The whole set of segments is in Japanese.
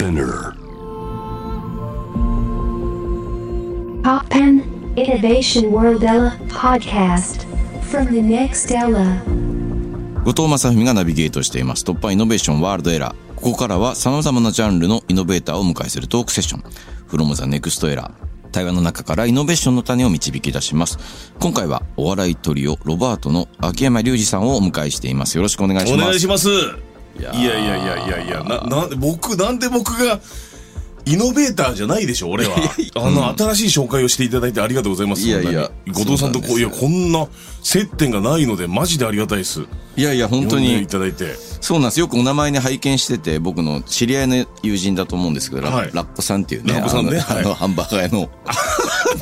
Spinner. Poppen Innovation World Ella podcast from the next Ella. 後藤正文がナビゲートしています。突破イノベーションワールドエラー。ここからは様々なジャンルのイノベーターをお迎えするトークセッション。from the next era。対話の中からイノベーションの種を導き出します。今回はお笑いトリオロバートの秋山隆二さんをお迎えしています。よろしくお願いしおます。願いします。いやいやいやいやいや、な、なんで、僕、なんで僕が、イノベーターじゃないでしょ、俺は。あの、新しい紹介をしていただいてありがとうございます。いやいや後藤さんとこう、いや、こんな接点がないので、マジでありがたいです。いやいや、本当呼んでいに、ただいて。そうなんです。よくお名前に拝見してて、僕の知り合いの友人だと思うんですけど、ラはいラッコさんっていうね、ラッコさんねあの,、はいあのハンバーガー屋の、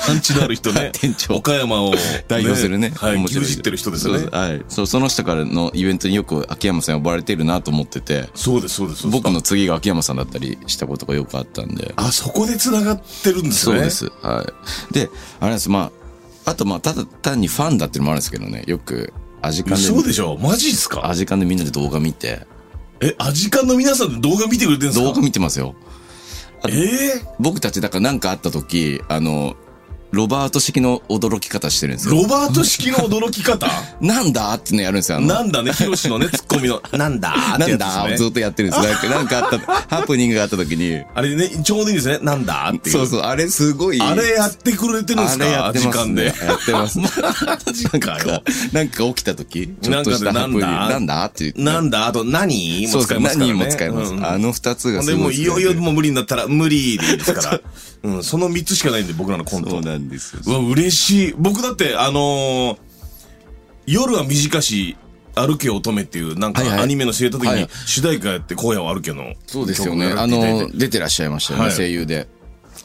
パンチのある人ね。店長岡山を、代表するね。はい、牛耳ってる人ですよね。はい。そう、その人からのイベントによく秋山さん呼ばれてるなと思ってて、そうです、そうです。僕の次が秋山さんだったりしたことがよくあったんで。あ、そこで繋がってるんですね。そうで。す。はい。で、あれです。まあ、あとまあ、ただ単にファンだっていうのもあるんですけどね、よく、アジカンで、そうでしょ？マジっすか？アジカンでみんなで動画見て、え、アジカンの皆さんで動画見てくれてるんですか？動画見てますよ。ええ僕たち、だから何かあった時、あの、ロバート式の驚き方してるんですよ。ロバート式の驚き方？なんだってのやるんですよ。なんだね、ヒロシのね、ツッコミの、なんだーってなん。だをずっとやってるんですよ。なんか、なんかあった、ハプニングがあった時に、あれね、ちょうどいいですね。なんだっていう。そうそう、あれすごい。あれやってくれてるんですか？あれやってます、時間でね。。やってます。マジかよ。なんか起きた時、ちょっとしたハプニング、なんだって言って。なんだ？あと何も使いますからね。何も使います。うんあの二つがすでも、ごい。いよいよもう無理になったら、無理でいいですから。うん、その三つしかないんで、僕らのコント。んですよ。うわ、嬉しい。僕だって、あのー夜は短し、歩け乙女っていう、なんかはいはいアニメの知れた時にはい、主題歌やって、荒野を歩けの。そうですよね。あの、出てらっしゃいましたよね、はい声優で。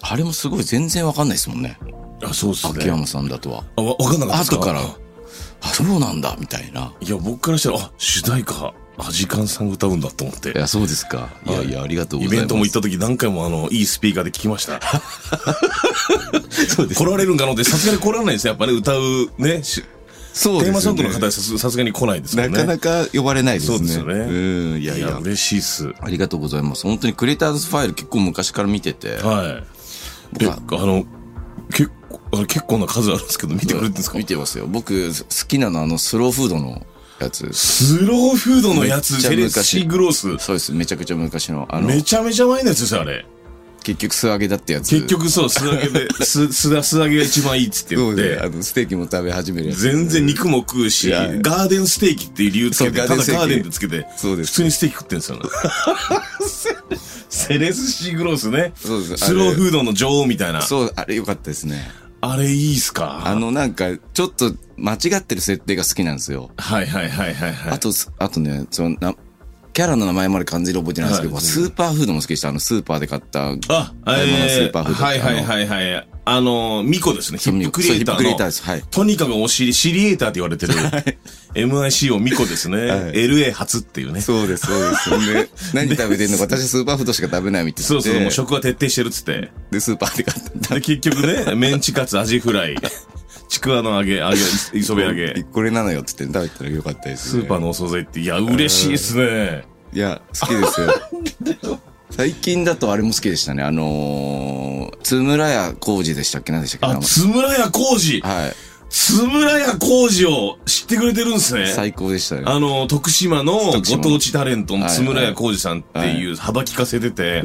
あれもすごい全然わかんないですもんね。あ、そうっすね。秋山さんだとは。あ、わ、わかんなかったですか？後から、あ、そうなんだ、みたいな。いや、僕からしたら、あ、主題歌、アジカンさんが歌うんだと思ってい。や、そうですか。いやいや、ありがとうごイざいます。ベントも行った時何回もあの、いいスピーカーで聞きました。そうです来られるんかなって、さすがに来られないですよ。やっぱね、歌う、ね、しそうですよねテーマソングの方はさすがに来ないですもね。なんかなか呼ばれないですね。そうですよねうん、いやいや、いや。嬉しいっす。ありがとうございます。本当にクリエイターズファイル結構昔から見てて。はい。え、あの、結構、結構な数あるんですけど、見てくれてるんですか？見てますよ。僕、好きなのはあの、スローフードのやつ。スローフードのやつ、セレ昔シーグロース。そうです。めちゃくちゃ昔の。あの、めちゃめちゃ前のやつですよ、あれ。結局素揚げだってやつ。結局そう、素揚げで、す、すだ、素揚げが一番いいっつって言っそうで、あて、の、ステーキも食べ始めるやつ。全然肉も食うし、ガーデンステーキっていう理由つけて、ただガーデンでつけて、そうです普通にステーキ食ってんですよね。セレスシーグロースね。そうですスローフードの女王みたいな。そう、あれ良かったですね。あれいいっすか？あの、なんか、ちょっと間違ってる設定が好きなんですよ。はいはいはいはいはい。あと、あとね、そのな、キャラの名前まで完全に覚えてないんですけど、はいスーパーフードも好きでした。あの、スーパーで買った、あ、買い物スえーパーフードはいはいはいはい。あの、ミコですね。ヒップクリエイターの。ヒップクリエイターですはいとにかくお尻、シリエーターって言われてる。MIC をミコですね。LA 初っていうね。そうです、そうです。で、何食べてんのか、私スーパーフードしか食べないみたいな。そうそう、もうで食は徹底してるっつって。で、スーパーで買った。で、結局ね、メンチカツ、アジフライ、ちくわの揚げ、揚げ、磯辺揚げ、これなのよって言って食べたらよかったです、ね。スーパーのお惣菜って、いや、嬉しいっすね。いや、好きですよ。最近だとあれも好きでしたね。あのー、津村屋浩二でしたっけ？何でしたっけ？名あ、前つむらや工事。はい。つむらや工事を知ってくれてるんですね。最高でしたね。あの、徳島のご当地タレントのはい津村屋浩二さんっていう幅利かせてて、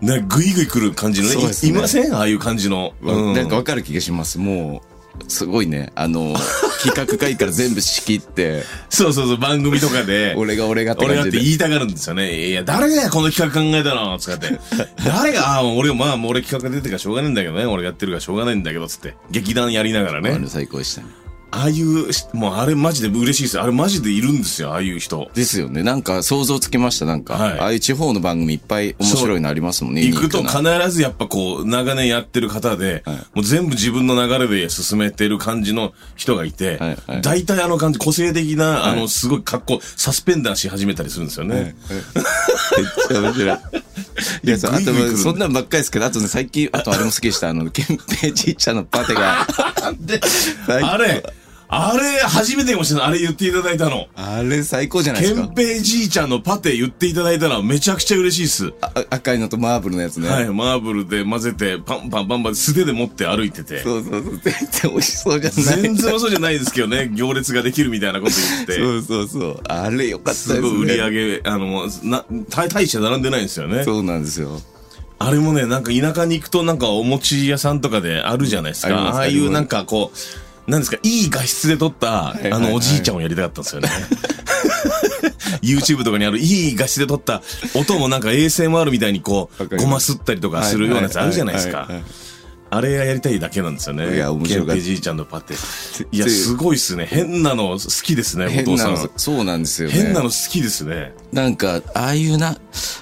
ね、ぐいぐい来る感じのね。ねいいません？ああいう感じの。うんなんかわかる気がします。もう、すごいね。あの、企画会から全部仕切って、そうそうそう、番組とかで。俺が俺がって俺がって。言いたがるんですよね。いや、誰がこの企画考えたの？つって。誰が、ああ、俺、まあ、もう俺企画が出てるからしょうがないんだけどね。俺がやってるからしょうがないんだけど、つって。劇団やりながらねあれ。最高でしたね。ああいう、もうあれマジで嬉しいです。あれマジでいるんですよ、ああいう人。ですよね。なんか想像つきました。なんか、はいああいう地方の番組いっぱい面白いのありますもんね。行くと必ずやっぱこう、長年やってる方で、はいもう全部自分の流れで進めてる感じの人がいて、はいはい大体あの感じ、個性的な、あの、すごい格好、サスペンダーし始めたりするんですよね。めっちゃ面白い。いや、そうあとそんなんばっかりですけど、あとね、最近、あとあれも好きでした。あの、ケンペイちっちゃなパテが。あれ、あれ、初めてかもしれない。あれ言っていただいたの。あれ最高じゃないですか。ケンペイじいちゃんのパテ言っていただいたのはめちゃくちゃ嬉しいっす。あ赤いのとマーブルのやつね。はい、マーブルで混ぜて、パンパンパンパン素手で持って歩いてて。そうそうそう。全然美味しそうじゃない。全然そうじゃないですけどね、行列ができるみたいなこと言って。そうそうそう。あれよかったですね。すごい売り上げ、あの、な、大大して並んでないんですよね。そうなんですよ。あれもね、なんか田舎に行くとなんかお餅屋さんとかであるじゃないですか。ああいうなんかこう、なんですか、いい画質で撮った、あの、おじいちゃんをやりたかったんですよね。YouTube とかにあるいい画質で撮った音もなんか ASMR みたいにこう、ごます。ったりとかするようなやつあるじゃないですかあれがやりたいだけなんですよね。いや面白かっじいちゃんのパテ。いや、すごいっすね。変なの好きですね、お変父さ。なんの、そうなんですよね。変なの好きですね。なんか、ああいうな、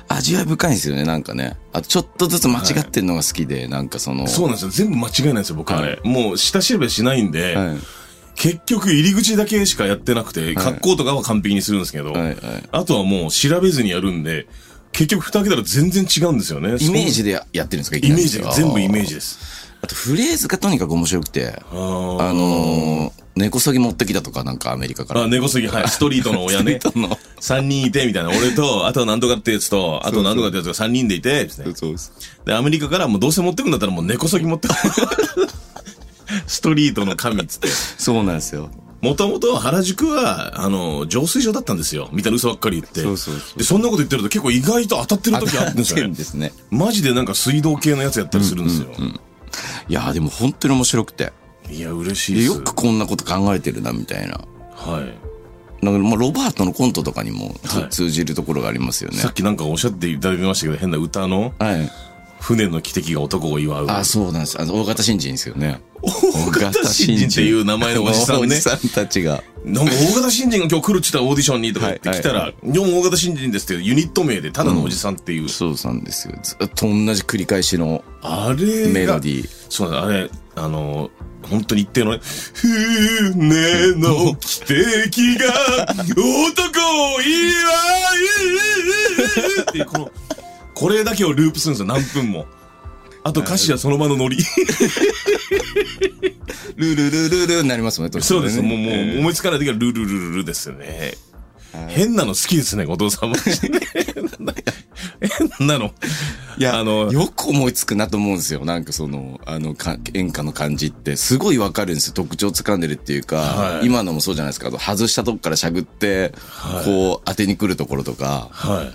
味わい深いんですよね、なんかね。あと、ちょっとずつ間違ってんのが好きで、なんかその、そうなんですよ。全部間違いないんですよ、僕あれ。もう下調べしないんで、はい。結局入り口だけしかやってなくて、格好とかは完璧にするんですけど、はいはいあとはもう調べずにやるんで、結局蓋開けたら全然違うんですよね。イメージでややってるんですか？イメージで全部イメージです。あと、フレーズがとにかく面白くて、あーあのー、根こそぎ持ってきたとか、なんかアメリカから。あ、根こそぎ、はい。ストリートの親ね ス。トリートの三人いて、みたいな。俺と、あとなんとかってやつと、あとなんとかってやつが三人でいて、ですね。そうです。で、アメリカからもうどうせ持ってくんだったらもう根こそぎ持ってく ストリートの神っつって。そうなんですよ。もともと原宿は、あの、浄水場だったんですよ。みたいな嘘ばっかり言って。そうそうそうで、そんなこと言ってると結構意外と当たってる時あるんですよね。ですね。マジでなんか水道系のやつやったりするんですよ。いやーでも本当に面白くて。いや、嬉しいです。でよくこんなこと考えてるな、みたいな。はい。なんかもうロバートのコントとかにもつはい通じるところがありますよねさ。っきなんかおっしゃっていただきましたけど、変な歌のはい。船の汽笛が男を祝う。あ、そうなんです。あの、大型新人ですよね。大型新人っていう名前のおじさんねおじ。さんたちが。なんか大型新人が今日来るって言ったらオーディションにとか言ってはい来たら、日本大型新人ですってユニット名でただのおじさんっていう。そうなんですよ。ずっと同じ繰り返しのあれがメロディー。そうだ、あれ、あの、本当に一定のね、船の汽笛が男を祝うってこの、これだけをループするんですよ、何分も。あと歌詞はその場のノリ。ルルルルルになりますもんね、そうです。ねもう、もう、思いつかない時はルルルルルですよね。変なの好きですね、後藤さんも。変なの。いや、あのよく思いつくなと思うんですよ。なんかその、あの、か演歌の感じって、すごいわかるんですよ。特徴掴んでるっていうか、はい今のもそうじゃないですか。外したとこからしゃぐって、こう、当てに来るところとか、はい。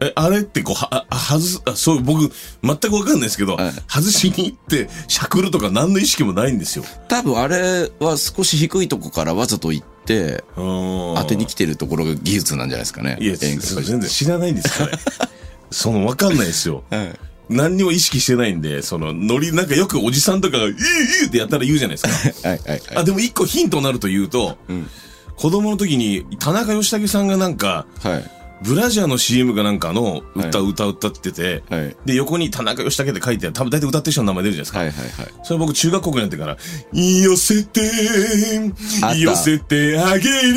え、あれってこう、は、あ外す、あ、そう、僕、全くわかんないですけど、はい外しに行って、しゃくるとか何の意識もないんですよ。多分あれは少し低いとこからわざと行って、当当てに来てるところが技術なんじゃないですかね。いや、全然知らないんですかね。その、わかんないですよ。はい。何にも意識してないんで、その、ノリ、なんかよくおじさんとかが、いいいいってやったら言うじゃないですか。はいはいはい。あ、でも一個ヒントになると言うと、ん子供の時に、田中義武さんがなんか、はい。ブラジャーの CM かなんかの歌、はい歌歌ってて、はいで、横に田中義武って書いてある、多分大体歌ってる人の名前出るじゃないですか。はいはいはい。それ僕中学校になってから、寄せて寄せてあげる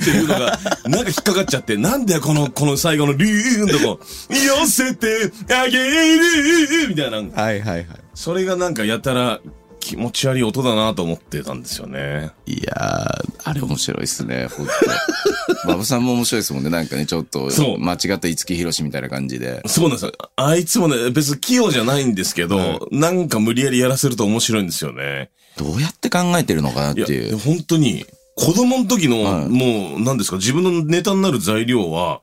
っていうのが、なんか引っかかっちゃって、なんだよこの、この最後のリューンとこ、寄せてあげるみたいな、はいはいはい。それがなんかやたら気持ち悪い音だなと思ってたんですよね。いやー、あれ面白いっすね、ほんと。馬場さんも面白いですもんね。なんかね、ちょっと、そう間違った五木ひろしみたいな感じで。そうなんですよ。あいつもね、別に器用じゃないんですけど、なんか無理やりやらせると面白いんですよね。どうやって考えてるのかなっいや、ていう。本当に、子供の時の、はいもう、何ですか、自分のネタになる材料は、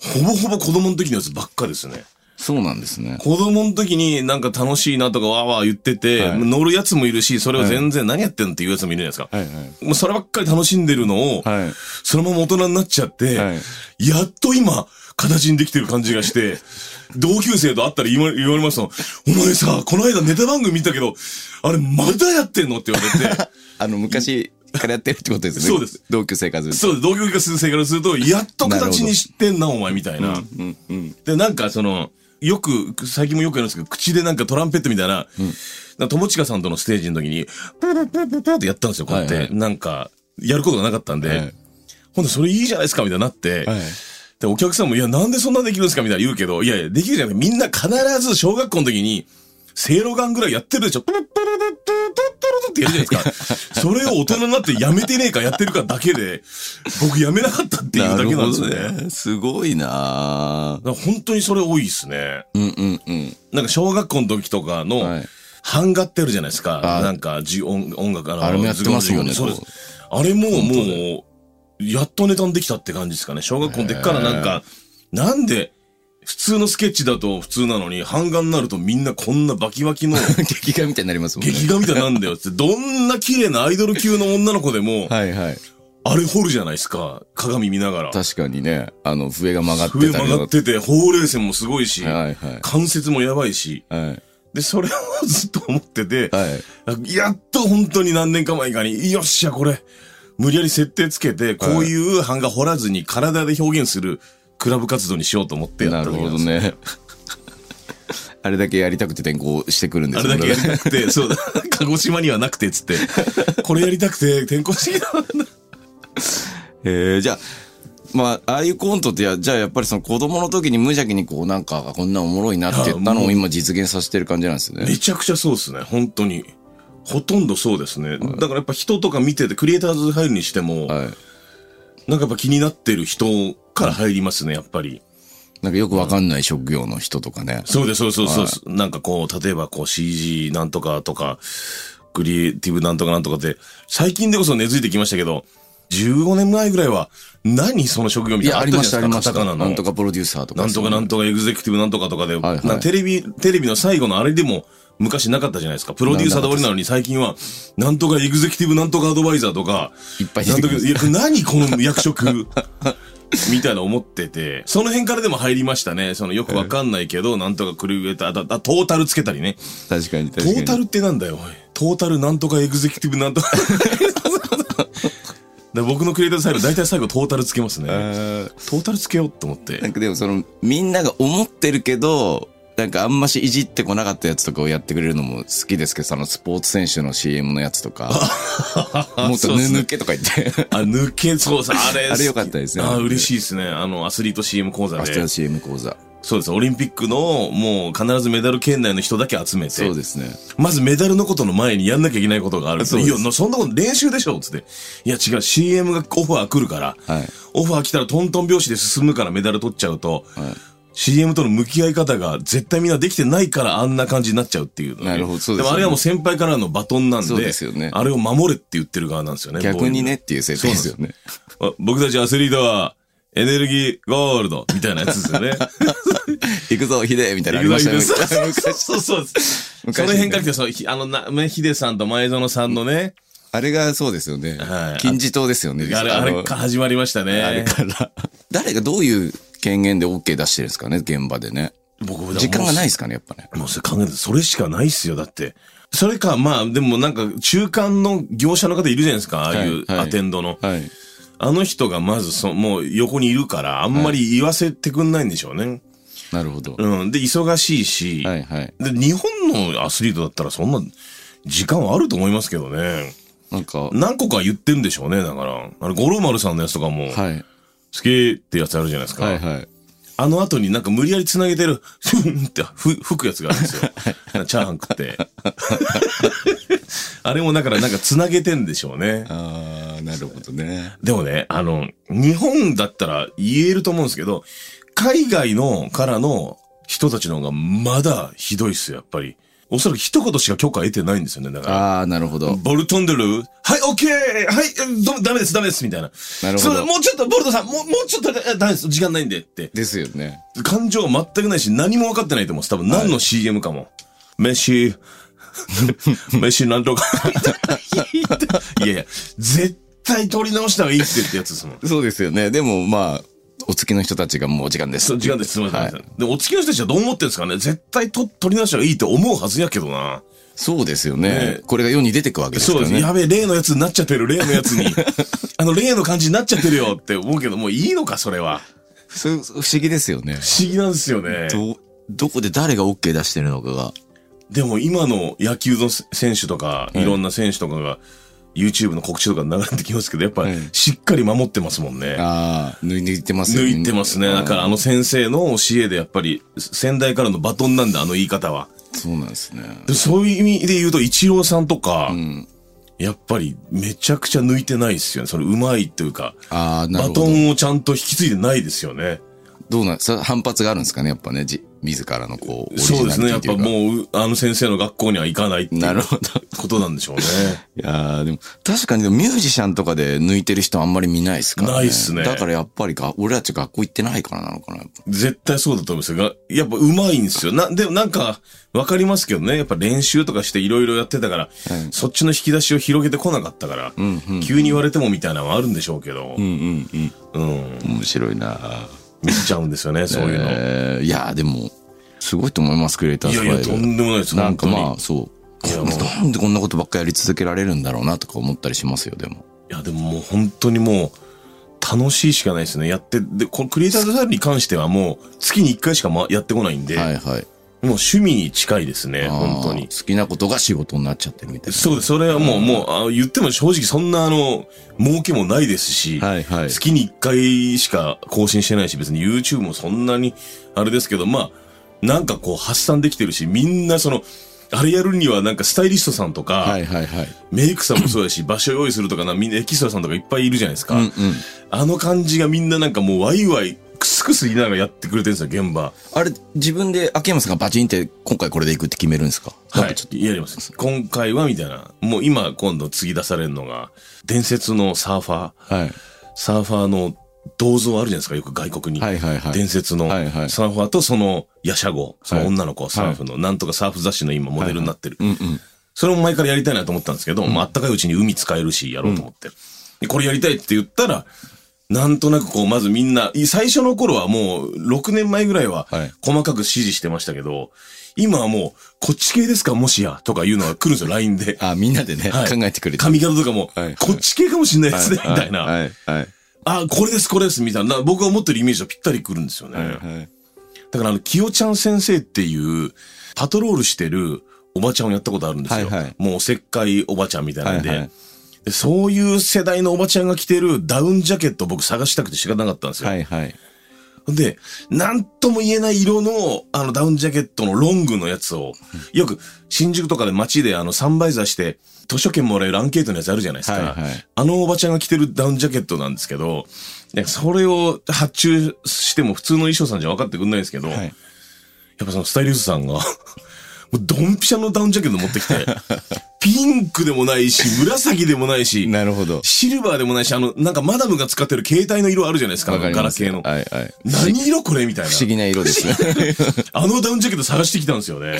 ほぼほぼ子供の時のやつばっかですね。そうなんですね。子供の時になんか楽しいなとかわーわー言ってて、はい乗るやつもいるし、それを全然何やってんのっていうやつもいるじゃないですか。はいはい。もうそればっかり楽しんでるのを、はい。そのまま大人になっちゃって、はいやっと今、形にできてる感じがして、同級生と会ったら言わ言われましたのお前さ、この間ネタ番組見たけど、あれまだやってんのって言われて、あの、昔からやってるってことですね。そうです。同級生活。そうです、同級生からすると、やっと形にしてんな、お前みたいな。うんうん。で、なんかその、よく、最近もよくやるんですけど、口でなんかトランペットみたいな、なんか友近さんとのステージの時に、プルプルプルプルってやったんですよ、こうやって。はいはいなんか、やることがなかったんで、はいほんで、それいいじゃないですか、みたいになって、はい。で、お客さんも、いや、なんでそんなできるんですかみたいな言うけど、いやいや、できるじゃない。みんな必ず小学校の時に、せいろがんぐらいやってるでしょ。プルプルルットゥトゥトトってやるじゃないですか。それを大人になってやめてねえかやってるかだけで、僕やめなかったっていうだけなんですよね。ね。すごいな本当にそれ多いですね。うんうんうん。なんか小学校の時とかのはい、版画ってあるじゃないですか。あなんか、じ音音楽、あのあれもやってますよねそうですこ。あれももう、やっとネタにできたって感じですかね。小学校の時からなんか、なんで、普通のスケッチだと普通なのに、版画になるとみんなこんなバキバキの 劇画みたいになりますもんね。劇画みたいなんだよって、どんな綺麗なアイドル級の女の子でも、はいはい。あれ掘るじゃないですか。鏡見ながら。確かにね、あの、笛が曲がって上たり曲がってて、ほうれい線もすごいし、はいはい。関節もやばいし、はい。で、それをずっと思ってて、はい。やっと本当に何年か前かに、よっしゃ、これ、無理やり設定つけて、こういう版画掘らずに体で表現するクラブ活動にしようと思ってやなるった時なんですよ。ほどね。あれだけやりたくて転校してくるんですあれだけやりねたくて、そうだ、鹿児島にはなくて、つって、これやりたくて転校してきたんだ。えー、じゃあ、まあ、ああいうコントってや、じゃあやっぱりその子供の時に無邪気にこうなんか、こんなおもろいなって言ったのを今実現させてる感じなんですね。めちゃくちゃそうですね、本当に。ほとんどそうですね。だからやっぱ人とか見てて、クリエイターズ入るにしても、はい。なんかやっぱ気になってる人から入りますね、やっぱり。なんかよくわかんない職業の人とかね。そうです、そうそうそう。なんかこう、例えばこう CG なんとかとか、クリエイティブなんとかなんとかって、最近でこそ根付いてきましたけど、15年前ぐらいは、何その職業みたいなのありました、ありかました。カタカナの。なんとかプロデューサーとか。なんとかなんとかエグゼクティブなんとかとかで、はいなんかテレビ、テレビの最後のあれでも昔なかったじゃないですか。プロデューサーで終わりなのに最近は、なんとかエグゼクティブなんとかアドバイザーとか、いっぱい出てくる。いや、何この役職？みたいな思ってて、その辺からでも入りましたね。そのよくわかんないけど、なんとかクリエイター、ああトータルつけたりね。確かに、ト確かに。ータルってなんだよ、おい。トータルなんとかエグゼクティブなんとか。で僕のクリエイタースタイル、大体最後トータルつけますね。えトータルつけようと思ってー。なんかでもその、みんなが思ってるけど、なんかあんましいじってこなかったやつとかをやってくれるのも好きですけど、そのスポーツ選手の CM のやつとか、もっとぬそうっすねぬけとか言って、あ、抜け、そうさ、あれ。あれ良かったですねあ、嬉しいですね。あの、アスリート CM 講座で明日の。CM 講座。そうです。オリンピックの、もう必ずメダル圏内の人だけ集めて。そうですね。まずメダルのことの前にやんなきゃいけないことがある。そういや、なそんなこと練習でしょつって。いや、違う、CM がオファー来るから。はい。オファー来たらトントン拍子で進むからメダル取っちゃうと、CM との向き合い方が絶対みんなできてないからあんな感じになっちゃうっていうのね、なるほどそうですよねもあれはもう先輩からのバトンなんで、そうですよねあれを守れって言ってる側なんですよね。逆にねっていう設定ですよね。あ僕たちアスリートは、エネルギーゴールドみたいなやつですよね。行くぞ、ヒデみたいなのありましたね。そうそうそうです。その昔ね辺から来て、そう、ひあの、な、ね、ヒデさんと前園さんのね、あれがそうですよねは。い金字塔ですよね。あれ、あれのから始まりましたね。あれから。誰がどういう権限で OK 出してるんですかね、現場でね。僕時間がないいですかね、やっぱね。もうそれ考えて、それしかないっすよ、だって。それか、まあ、でもなんか、中間の業者の方いるじゃないですか、ああいうはいはいアテンドの。はい。あの人がまずそ、もう横にいるから、あんまり言わせてくんないんでしょうね。なるほど。うん。で、忙しいし、はいはい。で、日本のアスリートだったらそんな、時間はあると思いますけどね。なんか、何個か言ってるんでしょうね、だから。あれ、五郎丸さんのやつとかも、好はい。きってやつあるじゃないですか。はいはい。あの後になんか無理やり繋げてる、ふんってふ吹くやつがあるんですよ。チャーハン食って。あれもだからなんか繋げてんでしょうね。ああ、なるほどね。でもね、あの、日本だったら言えると思うんですけど、海外のからの人たちの方がまだひどいっすよ、やっぱり。おそらく一言しか許可得てないんですよね、だから。ああ、なるほど。ボルトンデルはい、オッケーはい、どダメです、ダメです、みたいな。なるほどもうちょっと、ボルトさん、もう、もうちょっと、えダメです、時間ないんで、って。ですよね。感情全くないし、何も分かってないと思うんです。多分何の CM かも。メッシ、メッシなんとか。いやいや、絶対取り直した方がいいってってやつですもん。そうですよね。でも、まあ、お付きの人たちがもうお時間です。時間です。すみません。はいで、お付きの人たちはどう思ってるんですかね絶対と取り直した方がいいって思うはずやけどな。そうですよねね。これが世に出てくわけですかそうです。らね。やべえ、例のやつになっちゃってる、例のやつに。あの、例の感じになっちゃってるよって思うけど、もういいのか、それは。不思議ですよね。不思議なんですよね。ど、どこで誰が OK 出してるのかが。でも今の野球の選手とか、いいろんな選手とかが、YouTube の告知とか流れてきますけど、やっぱしっかり守ってますもんね。ああ、抜いてますよ抜いてますね。だからあの先生の教えでやっぱり先代からのバトンなんだ、あの言い方は。そうなんですね。でそういう意味で言うと、イチローさんとか、うん。やっぱりめちゃくちゃ抜いてないですよね。その上手いっていうか、ああ、なるバほど。トンをちゃんと引き継いでないですよね。どうなん、反発があるんですかね、やっぱね、じ、自らのこう、そうですね。やっぱもう、あの先生の学校には行かないっていう。ことなんでしょうね。いやーでも、確かにミュージシャンとかで抜いてる人あんまり見ないですからね。ないっすねだからやっぱりが、俺たち学校行ってないからなのかな、絶対そうだと思いますよが。やっぱ上手いんですよ。な、でもなんか、わかりますけどね。やっぱ練習とかしていろいろやってたから、そっちの引き出しを広げてこなかったから、急に言われてもみたいなのはあるんでしょうけど、うんうんうん。うん、面白いな見ちゃうんですよね、そういうの。えーいやーでも、すごいと思います、クリエイターいやいや、ズファイル。とんでもないです、なんか。まあ、そう。なんでこんなことばっかやり続けられるんだろうなとか思ったりしますよ、でも。いや、でももう本当にもう、楽しいしかないですね。やって、で、このクリエイターズファイルに関してはもう、月に1回しかまやってこないんで、はいはい。もう趣味に近いですね、本当に。好きなことが仕事になっちゃってるみたいな。そうです。それはもう、もう、あ言っても正直そんなあの、儲けもないですし、はいはい。月に1回しか更新してないし、別に YouTube もそんなに、あれですけど、まあ、なんかこう発散できてるし、みんなその、あれやるにはなんかスタイリストさんとか、はいはいはい。メイクさんもそうだし、場所用意するとかな、みんなエキストラさんとかいっぱいいるじゃないですか。うんうん。あの感じがみんななんかもうワイワイ、クスクス言いながらやってくれてるんですよ、現場。あれ、自分で秋山さんがバチンって今回これで行くって決めるんですか？はいちょっ。やります。今回はみたいな。もう今、今度次出されるのが、伝説のサーファー。と。はい。サーファーの銅像あるじゃないですか、よく外国に。はいはいはい伝説のサはいはいーファーとそのヤシャゴ、そのはい女の子、サーフの、なんとかサーフ雑誌の今モデルになってる。うんうん。それも前からやりたいなと思ったんですけど、まああったかいうちに海使えるし、やろうと思って。でこれやりたいって言ったら、なんとなくこう、まずみんな、い最初の頃はもう、6年前ぐらいははい、細かく指示してましたけど、今はもう、こっち系ですかもしや、とかいうのが来るんですよ、LINE で。あ、みんなでね、はい考えてくれて。髪型とかも、はいこっち系かもしんないですね、みたいな。はいはい。あ、これです、これです、みたいな。僕が思ってるイメージとぴったり来るんですよね。はいはい。だから、あの、きよちゃん先生っていう、パトロールしてるおばちゃんをやったことあるんですよ。はいはいもう、おせっかいおばちゃんみたいなんで,、はいはいで。そういう世代のおばちゃんが着てるダウンジャケットを僕探したくて仕方なかったんですよ。はいはい。で、なんとも言えない色の、あの、ダウンジャケットのロングのやつを、よく、新宿とかで街であの、サンバイザーして、図書券もらえるアンケートのやつあるじゃないですか。はいはいあのおばちゃんが着てるダウンジャケットなんですけど、でそれを発注しても普通の衣装さんじゃ分かってくんないんですけど、はい。やっぱそのスタイリストさんが、もうドンピシャのダウンジャケット持ってきて、ピンクでもないし、紫でもないし、なるほど。シルバーでもないし、あの、なんかマダムが使ってる携帯の色あるじゃないですか、あのわかガラケーの。はいはい。何色これみたいな。不思議な色ですね。あのダウンジャケット探してきたんですよね。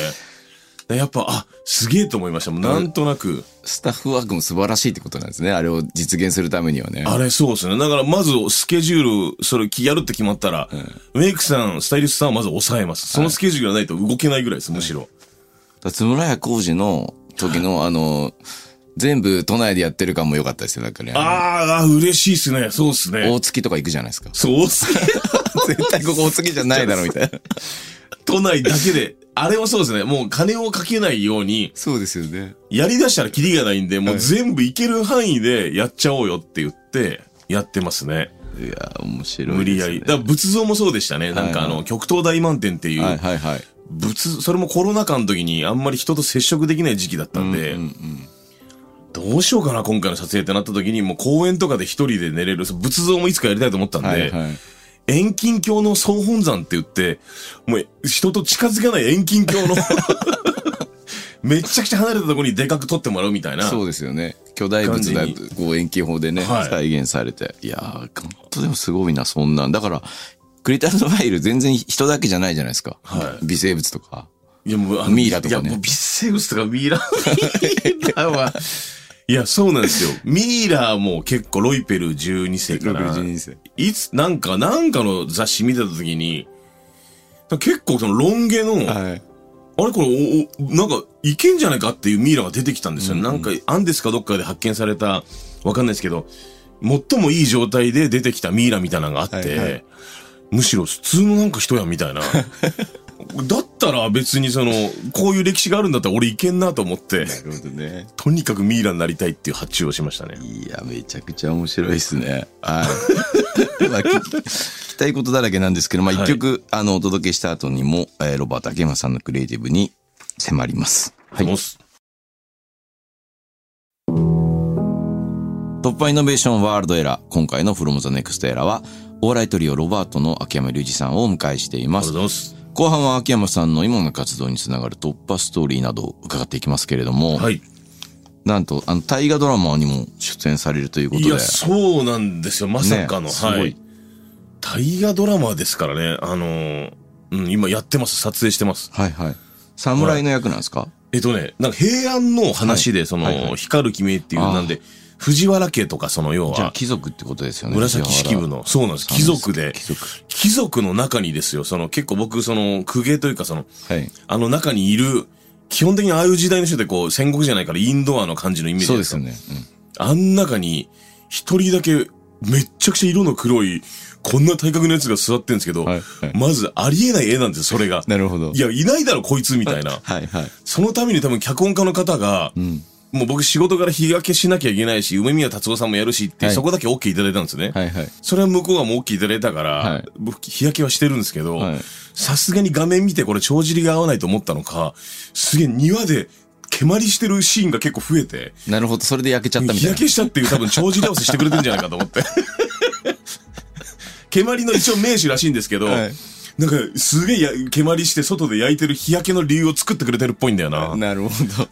でやっぱ、あ、すげえと思いました。もうなんとなく。スタッフワークも素晴らしいってことなんですね。あれを実現するためにはね。あれそうですね。だからまずスケジュール、それやるって決まったら、メイクさん、スタイリストさんはまず抑えます。そのスケジュールがないと動けないぐらいです、むしろ。津村屋工事の時の、あの、全部都内でやってる感も良かったですよ。なんかね。あーあー、嬉しいっすね。そうっすね大。月とか行くじゃないですか。そうっすね。絶対ここ大月じゃないだろ、みたいな。都内だけで。あれはそうですね。もう金をかけないように、そうですよね。やり出したらキリがないんで、もう全部いける範囲でやっちゃおうよって言って、やってますね。いや、面白いです、ね。無理やり。だから仏像もそうでしたね。なんかあはいはの、極東大満点っていう、はいはいはい。仏、それもコロナ禍の時にあんまり人と接触できない時期だったんで、うんうんどうしようかな、今回の撮影ってなった時に、もう公園とかで一人で寝れる、仏像もいつかやりたいと思ったんで、はいはい。遠近鏡の総本山って言って、もう人と近づかない遠近鏡の、めちゃくちゃ離れたところにでかく撮ってもらうみたいな。そうですよね。巨大物だこう遠近法でね、はい再現されて。いやー、本当でもすごいな、そんなん。だから、クリタルのファイル全然人だけじゃないじゃないですか。はい微生物とか。いやもうあのミイラとかねいやもう微生物とかミイラ、ミイラは、いや、そうなんですよ。ミイラも結構ロイペル12世かな。62世いつ、なんか、なんかの雑誌見てた時に、結構そのロン毛の、はい。あれこれ、お、お、なんか、いけんじゃないかっていうミイラが出てきたんですよ。なんか、アンデスかどっかで発見された、わかんないですけど、最もいい状態で出てきたミイラみたいなのがあって、はいはいむしろ普通のなんか人やんみたいな。だったら別にその、こういう歴史があるんだったら俺いけんなと思って、なるほどね。とにかくミイラになりたいっていう発注をしましたね。いや、めちゃくちゃ面白いですね。はい。まあ、聞きたいことだらけなんですけど、まあ、はい一曲、あの、お届けした後にも、えーロバート秋山さんのクリエイティブに、迫ります。はい。突破イノベーションワールドエラー。今回の From the Next Era は、お笑いトリオロバートの秋山隆二さんをお迎えしていますます。後半は秋山さんの今の活動につながる突破ストーリーなどを伺っていきますけれども、はい。なんと、あの、大河ドラマにも出演されるということで。いや、そうなんですよ。まさかの。ねすごいはい。大河ドラマですからね。あのーうん、今やってます。撮影してます。はいはい。侍の役なんですか、えっとね、なんか平安の話で、その、はいはい光る君っていう、なんで、藤原家とか、その、要じゃあは、貴族ってことですよね。紫式部の、そうなんです。貴族で貴、族。貴族の中にですよ、その、結構僕、その、公家というか、その、はい。あの中にいる、基本的にああいう時代の人ってこう、戦国じゃないからインドアの感じのイメージそうでですよね。あん中に、一人だけ、めっちゃくちゃ色の黒い、こんな体格のやつが座ってるんですけど、はいはいまずありえない絵なんですよ、それが。なるほど。いや、いないだろ、こいつ、みたいな。はいはい。そのために多分脚本家の方が、うん。もう僕仕事から日焼けしなきゃいけないし、梅宮達夫さんもやるしって、はいそこだけ OK いただいたんですね。はいはい。それは向こうがもう OK いただいたから、はい僕日焼けはしてるんですけどはい、さすがに画面見てこれ帳尻が合わないと思ったのか、すげえ庭で蹴鞠してるシーンが結構増えて、なるほど。それで焼けちゃったみたいな日焼。けしたっていう多分帳尻合わせしてくれてるんじゃないかと思って。蹴鞠の一応名手らしいんですけど、はいなんかすげえや蹴鞠して外で焼いてる日焼けの理由を作ってくれてるっぽいんだよな。なるほど。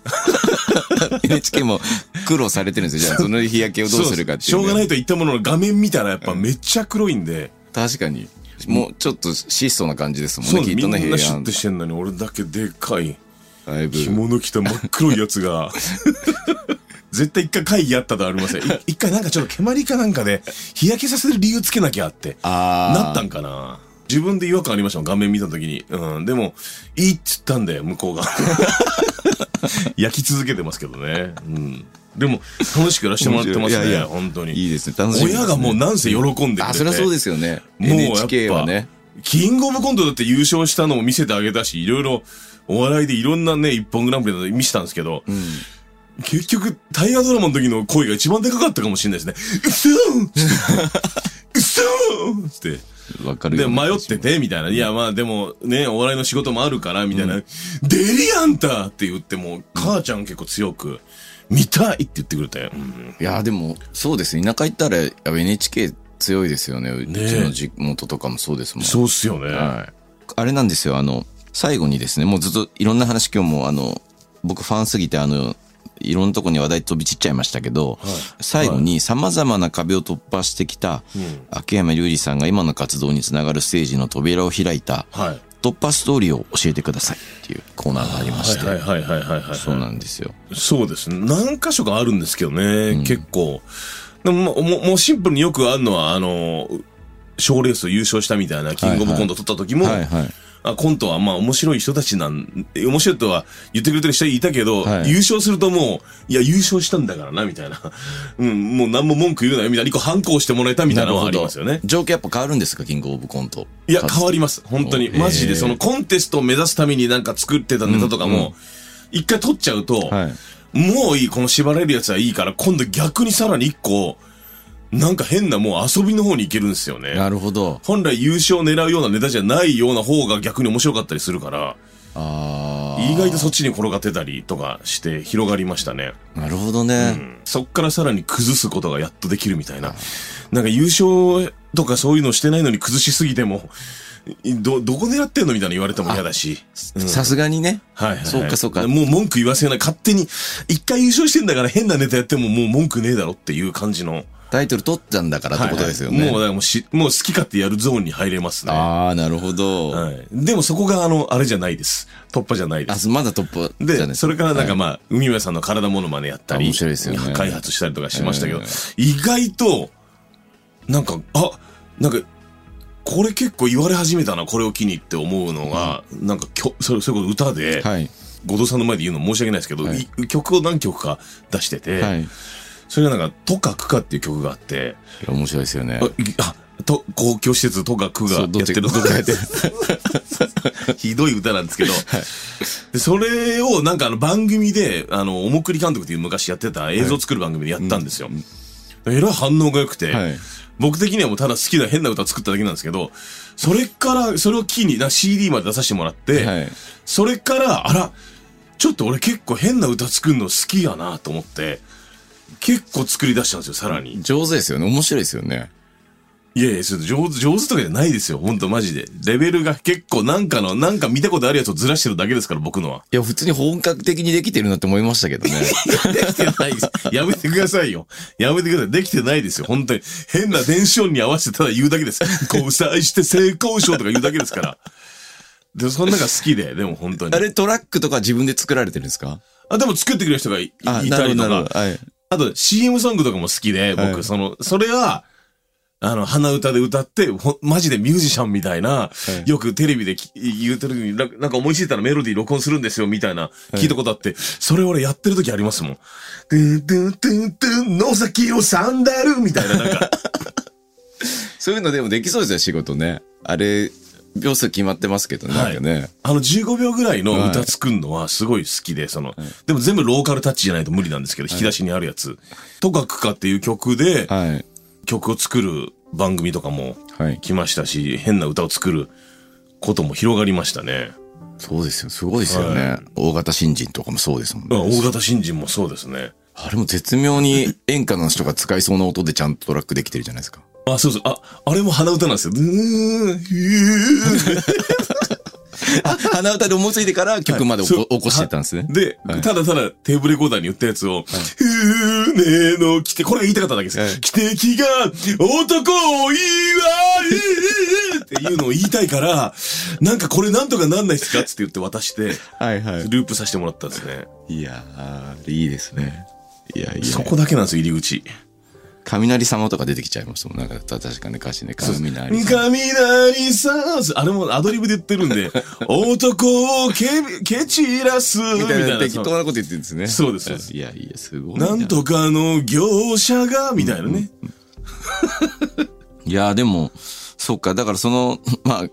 NHK も 苦労されてるんですよ。じゃあ、その日焼けをどうするかっていう、。しょうがないいと言ったものの画面見たらやっぱめっちゃ黒いんで、確かに。もうちょっと質素な感じですもんね。きっとね、んなシュッとしてんのに俺だけでかいだいぶ。着物着た真っ黒いやつが 絶対一回会議あったとはありませんい一回なんかちょっと蹴鞠かなんかで日焼けさせる理由つけなきゃってなったんかな自分で違和感ありましたもん画面見た時にうんでもいいっつったんだよ向こうが 焼き続けてますけどねうんでも楽しくやらせてもらってますねいやいや本当にいいですね。楽しみね。親がもうなんせ喜んでくれてあ、そりゃそうですよね。もうやっぱ NHK はね。キングオブコントだって優勝したのも見せてあげたし、いろいろお笑いでいろんなね、一本グランプリなど見せたんですけど、結局、大河ドラマの時の声が一番でかかったかもしれないですね。うそうそって。わかるで、よ。迷ってて、みたいな。いや、まあでも、ね、お笑いの仕事もあるから、みたいな。デリアンタって言っても、母ちゃん結構強く、見たいって言ってくれて。うんいや、でも、そうですね。田舎行ったら、やっぱ NHK 強いですよね。うちの地元とかもそうですもん。そうっすよね。はい。あれなんですよ、あの、最後にですね、もうずっといろんな話今日も、あの、僕ファンすぎて、あの、いろんなとこに話題飛び散っちゃいましたけど、最後に様々な壁を突破してきた、秋山隆二さんが今の活動につながるステージの扉を開いた、はい。突破ストーリーを教えてくださいっていうコーナーがありまして、はいはいはいはいはい、はい。そうなんですよ。そうですね。何箇所かあるんですけどね、結構。でも、もももうシンプルによくあるのは、あの、賞レース優勝したみたいな、キングオブコント取った時も、はいはい。あコントはまあ面白い人たちなん、面白いとは言ってくれてる人いたけど、はい優勝するともう、いや優勝したんだからな、みたいな。うん、もう何も文句言うなよ、みたいな。一個反抗してもらえたみたいなのはありますよね。状況やっぱ変わるんですか、キングオブコント。いや、変わります。本当に。マジで、そのコンテストを目指すためになんか作ってたネタとかも、一回取っちゃうと、はい。もういい、この縛れるやつはいいから、今度逆にさらに一個、なんか変なもう遊びの方に行けるんですよね。なるほど。本来優勝を狙うようなネタじゃないような方が逆に面白かったりするから、ああ。意外とそっちに転がってたりとかして広がりましたね。なるほどね。そっからさらに崩すことがやっとできるみたいな。なんか優勝とかそういうのしてないのに崩しすぎても、ど、どこ狙ってんのみたいな言われても嫌だし。うんさすがにね。はいはいはい。そうかそうかもう文句言わせない。勝手に、一回優勝してんだから変なネタやってももう文句ねえだろっていう感じの。タイトル取ったんだからってことですよね。はいはいもうだからもうし、もう好き勝手やるゾーンに入れますね。ああ、なるほど。はい。でもそこがあの、あれじゃないです。突破じゃないであ、す。まだトップじゃないで、それからなんかはいまあ、海村さんの体モノマネやったり、あ面白いですよね開発したりとかしましたけど、え意外と、なんか、あ、なんか、これ結構言われ始めたな、これを機にって思うのが、なんかきょ、それ、それこそ歌で、はい。後藤さんの前で言うの申し訳ないですけど、はいい曲を何曲か出してて、はい。それがなんか、とかくかっていう曲があって、面白いですよねあ。と、公共施設とか区がやってる。どっちがやってる ひどい歌なんですけど、でそれをなんかあの番組で、あの、おもくり監督っていう昔やってた映像作る番組でやったんですよ。えらい反応が良くて、はい。僕的にはもうただ好きな変な歌作っただけなんですけど、それから、それを機にな CD まで出させてもらって、はい。それから、あら、ちょっと俺結構変な歌作るの好きやなと思って、結構作り出したんですよ、さらに。上手ですよね。面白いですよね。いやいや、ちょっと上手、上手とかじゃないですよ。ほんとマジで。レベルが結構なんかの、なんか見たことあるやつをずらしてるだけですから、僕のは。いや、普通に本格的にできてるなって思いましたけどね。できてないです。やめてくださいよ。やめてください。できてないですよ。本当に。変な電子音に合わせてただ言うだけです。交際して性交渉とか言うだけですから。で、そんなのが好きで、でも本当に。あれトラックとか自分で作られてるんですか？あ、でも作ってくれる人がいいたりとかはい。あと CM ソングとかも好きで、僕、はいその、それは、あの、鼻歌で歌って、ほマジでミュージシャンみたいな、いよくテレビでき言うてる時にな、なんか思いついたらメロディー録音するんですよ、みたいな、聞いたことあって、それ俺やってる時ありますもん。トゥントゥントゥントゥン、野崎のサンダルみたいな、なんか、そういうのでもできそうですよ、仕事ね。あれ、秒数決まってますけどね。はいね。あの15秒ぐらいの歌作るのはすごい好きで、その、でも全部ローカルタッチじゃないと無理なんですけど、引き出しにあるやつ。とかくかっていう曲で、はい。曲を作る番組とかもはい。来ましたし、変な歌を作ることも広がりましたね。そうですよ。すごいですよね。大型新人とかもそうですもんあね。大型新人もそうですね。あれも絶妙に演歌の人が使いそうな音でちゃんとトラックできてるじゃないですか。あ、そうそう。あ、あれも鼻歌なんですよ。うーん、あ、鼻歌で思いついてから曲まで起こ,、起こしてたんですね。ーで、はいただただテーブルレコーダーに言ったやつを、船の来て、これが言いたかっただけです。はい汽笛が男を祝いっていうのを言いたいから、なんかこれなんとかなんないっすかっつって言って渡して、はいはループさせてもらったんですね。い。いやー、いいですね。いやいや。そこだけなんですよ、入り口。雷様とか出てきちゃいましたもん。なんか、確かね、歌詞ね、雷様。雷さあれもアドリブで言ってるんで、男をけ、蹴散らす、みみたいな適そ当なこと言ってるんですね。そうですそうですいやいや、すごい。うなんとかの業者が、みたいなね。いや、でも、そっか、だからその、まあ、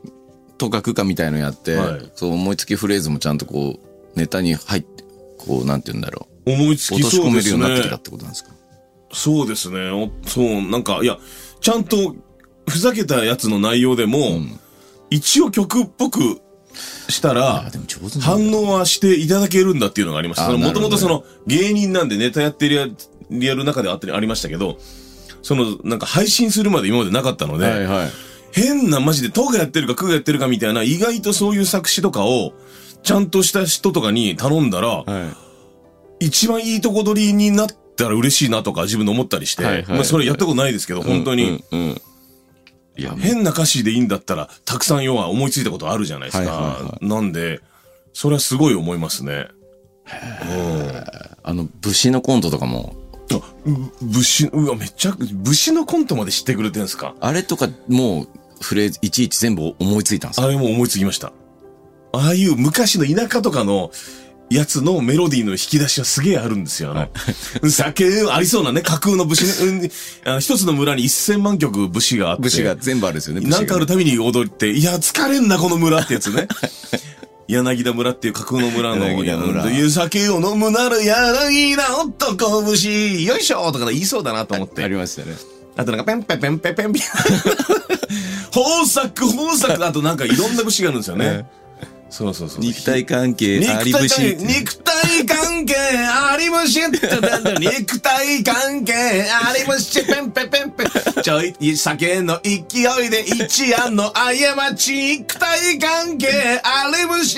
とかくかみたいのやって、はいそう思いつきフレーズもちゃんとこう、ネタに入って、こう、なんて言うんだろ思いつう。き落とし込めるようになってきたっ。てことなんですか？そうですね。おそう、なんか、いや、ちゃんと、ふざけたやつの内容でも、一応曲っぽくしたら反応はしていただけるんだっていうのがありました。あもともとその芸人なんでネタやってるやリアル中であったりありましたけど、そのなんか配信するまで今までなかったので、はいはい。変なマジでトがやってるかクがやってるかみたいな意外とそういう作詞とかをちゃんとした人とかに頼んだら、はい。一番いいとこ取りになったら嬉しいなとか自分で思ったりして、はいはいまあそれやったことないですけど、本当に、うん、うん。うんいや、変な歌詞でいいんだったら、たくさん要は思いついたことあるじゃないですか。はいはいはなんで、それはすごい思いますね。あの、武士のコントとかも、武士、うわ、めっちゃ、武士のコントまで知ってくれてんすか？あれとかもう、フレーズ、いちいち全部思いついたんですか？あれも思いつきました。ああいう昔の田舎とかのやつのメロディーの引き出しはすげえあるんですよ。あの、酒、ありそうなね、架空の武士、うん一つの村に一千万曲武士があって。武士が全部あるんですよね。なんかあるたびに踊って、いや、疲れんな、この村ってやつね。柳田村っていう架空の村の、柳田村いや酒を飲むなら柳田男節、よいしょとか言いそうだなと思って。ありましたね。あとなんかペンペンペンペンペンペン。豊作、豊作。あとなんかいろんな節があるんですよね。そうそうそう。肉体関係、肉あり節体肉体関係ありまし肉体関係ありましペンペンペンペン。ちょい酒の勢いで一夜の過ち。肉体関係ありまし。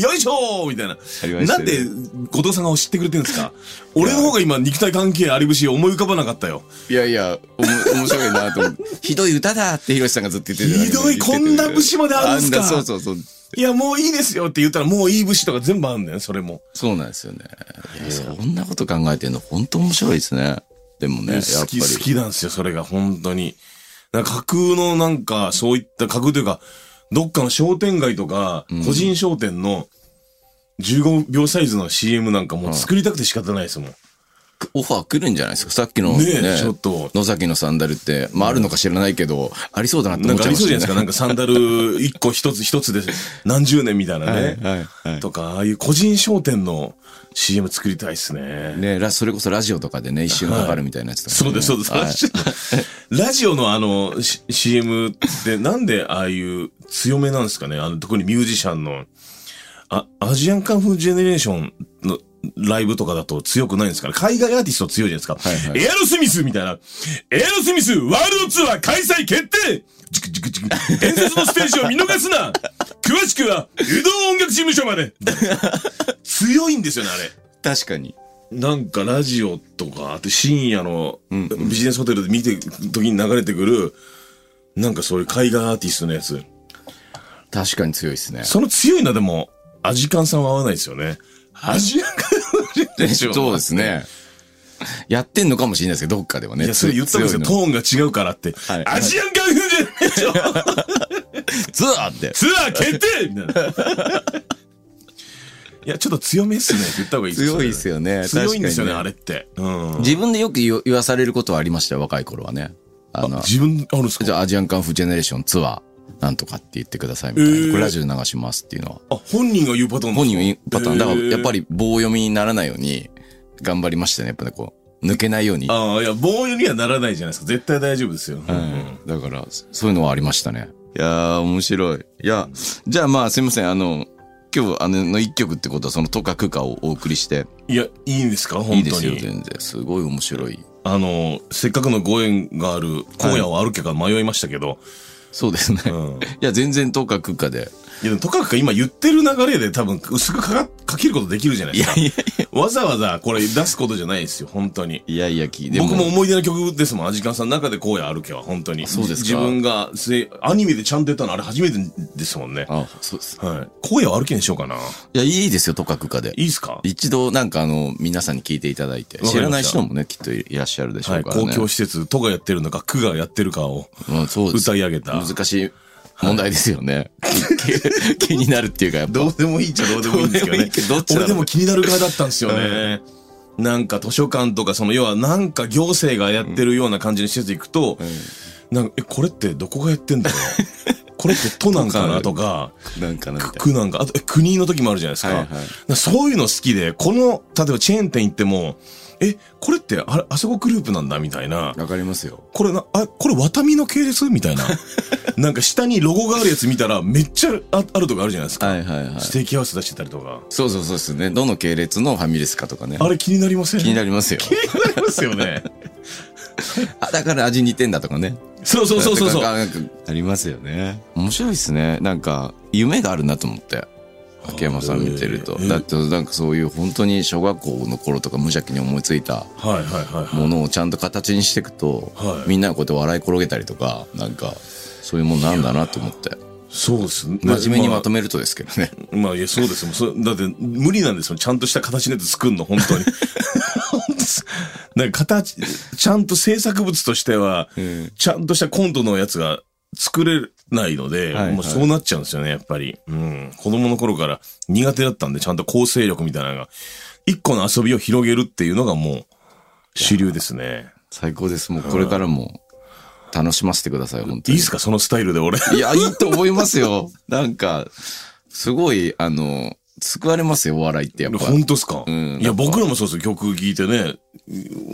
よいしょみたいな。なんで後藤さんが知ってくれてるんですか？俺の方が今肉体関係あり節思い浮かばなかったよいやいや、おも面白いなと思って。ひどい歌だってヒロシさんがずっと言ってて。ひどいこんな節まであるんすかあそうそうそう。いやもういいですよって言ったらもういい節とか全部あるんだよそれもそうなんですよね。いや、そんなこと考えてんの本当面白いですね。でもね、やっぱ好き、り。好きなんですよ、それが、本当に。なんか架空のなんか、そういった架空というか、どっかの商店街とか、個人商店の15秒サイズの CM なんかもう作りたくて仕方ないですもん。オファー来るんじゃないですか？さっきのねね、えちょっと野崎のサンダルって、まああるのか知らないけど、ありそうだなってなんかあ思っちゃいましたりそうじゃないですか？なんかサンダル 1個1つ1つで何十年みたいなね。はいはいはいとか、ああいう個人商店の CM 作りたいっすね。ね、ラそれこそラジオとかでね、一瞬かかるみたいなやつとか、そうです、そうです。はい ラジオのあの、し CM ってなんでああいう強めなんですかね？あの、特にミュージシャンの、あ、アジアンカンフージェネレーションのライブとかだと強くないんですから、海外アーティスト強いじゃないですか。はいはいエアロスミスみたいな。エアロスミスワールドツアー開催決定チクチクチク。伝説のステージを見逃すな 詳しくは、うどん音楽事務所まで強いんですよね、あれ。確かに。なんかラジオとか、あと深夜のビジネスホテルで見てる時に流れてくる、なんかそういう海外アーティストのやつ。確かに強いですね。その強いのはでも、アジカンさんは合わないですよね。アジアンカンでしょそうです。ね。やってんのかもしれないですけど、どっかではね。いや、それ言ったんですよ。トーンが違うからって。はいアジアンカンフーじゃないでしょ ツアーって。ツアー決定みたいな。いや、ちょっと強めっすねって言った方がいいです強いっすよね強いんですよね、ねあれって。うん。自分でよく言言わされることはありましたよ、若い頃はね。あの、自分、あるんですか？じゃあアジアンカンフージェネレーションツアー、なんとかって言ってくださいみたいな。えーこれラジオで流しますっていうのは。あ、本人が言うパターン本人は言うパターン。だからやっぱり。り棒読みにならないように頑張りましたね。やっぱね、こう、抜けないように。ああ、いや、棒にはならないじゃないですか。絶対大丈夫ですよ。はいだから、そういうのはありましたね。いやー、面白い。いや、じゃあまあすいません。あの、今日あのの一曲ってことはそのとかくかをお送りして。いや、いいんですか？いい本当ですよ、に。全然。すごい面白い。あの、せっかくのご縁がある荒野を歩けか迷いましたけど、そうですね。うんいや、全然とかくかで。いや、とかくか今言ってる流れで多分薄くかかかけることできるじゃないですか。いやわざわざこれ出すことじゃないですよ、本当に。いやいや、き僕も思い出の曲ですもん、アジカンさんの中で荒野歩けは、本当に。そうですか自分がせ、アニメでちゃんとやったのあれ初めてですもんね。あ、そうです。はい。荒野を歩けにしようかな。いや、いいですよ、とかくかで。いいっすか？一度、なんかあの、皆さんに聞いていただいて、知らない人もね、きっといらっしゃるでしょはい。うからね。公共施設、都がやってるのか、区がやってるかをうんそうです。歌い上げた。難しい問題ですよね。気 気になるっていうか、やっぱ。どうでもいいっちゃどうでもいいんですけどねどっ。ち俺でも気になる側だったんですよね。なんか図書館とか、その要はなんか行政がやってるような感じの施設行くと、なんか、え、これってどこがやってんだろう？これって都なんかな？とか、なんかな。区なんか、あと、え国の時もあるじゃないですか。はいはいだからそういうの好きで、この、例えばチェーン店行っても、え、これって、あれ、あそこグループなんだみたいな。わかりますよ。これな、あ、これワタミの系列みたいな。なんか下にロゴがあるやつ見たら、めっちゃああるとかあるじゃないですか。はいはいはい。ステーキハウス出してたりとか。そうそうそうですね。どの系列のファミレスかとかね。あれ気になりません？気になりますよ。気になりますよね。あ、だから味似てんだとかね。そうそうそうそうそう。ありますよね。面白いですね。なんか、夢があるなと思って。秋山さん見てるとえ。ーだってなんかそういう本当に小学校の頃とか無邪気に思いついた。ものをちゃんと形にしていくと、はいみんながこうやって笑い転げたりとか、なんか、そういうもんなんだなと思って。そうですね。真面目にまとめ。めるとですけどね。まあ、いや、そうですよ。そだって、無理なんですよ。ちゃんとした形のやつ作るの、本当に。なんか形、ちゃんと制作物としては、うんちゃんとしたコントのやつが作れないので、はいはいもうそうなっちゃうんですよね、やっぱり。うん。子供の頃から苦手だったんで、ちゃんと構成力みたいなのが、一個の遊びを広げるっていうのがもう、主流ですね。最高です。もうこれからも楽しませてください、本当に。いいっすかそのスタイルで俺。いや、いいと思いますよ。なんか、すごい、あの、救われますよ、お笑いってやっぱ。本当っすか、うんいや、僕らもそうですよ。曲聴いてね、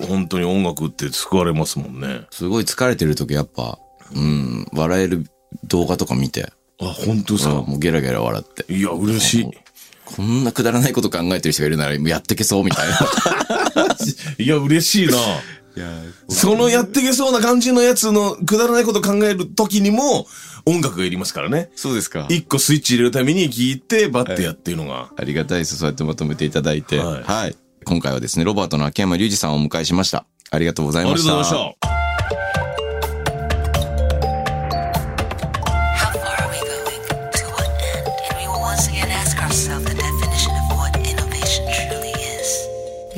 本当に音楽って救われますもんね。すごい疲れてる時やっぱ、うん、笑える動画とか見て、あ、本当ですか、もうゲラゲラ笑って。いや、嬉しい。こんなくだらないこと考えてる人がいるならやってけそうみたいな。いや、嬉しいな。そのやってけそうな感じのやつのくだらないこと考える時にも音楽がいりますからね。そうですか。一個スイッチ入れるために聴いてバッてやっていうのが。ありがたいです。そうやってまとめていただいて。はいはい。今回はですね、ロバートの秋山隆二さんをお迎えしました。ありがとうございありがとうました。ございました。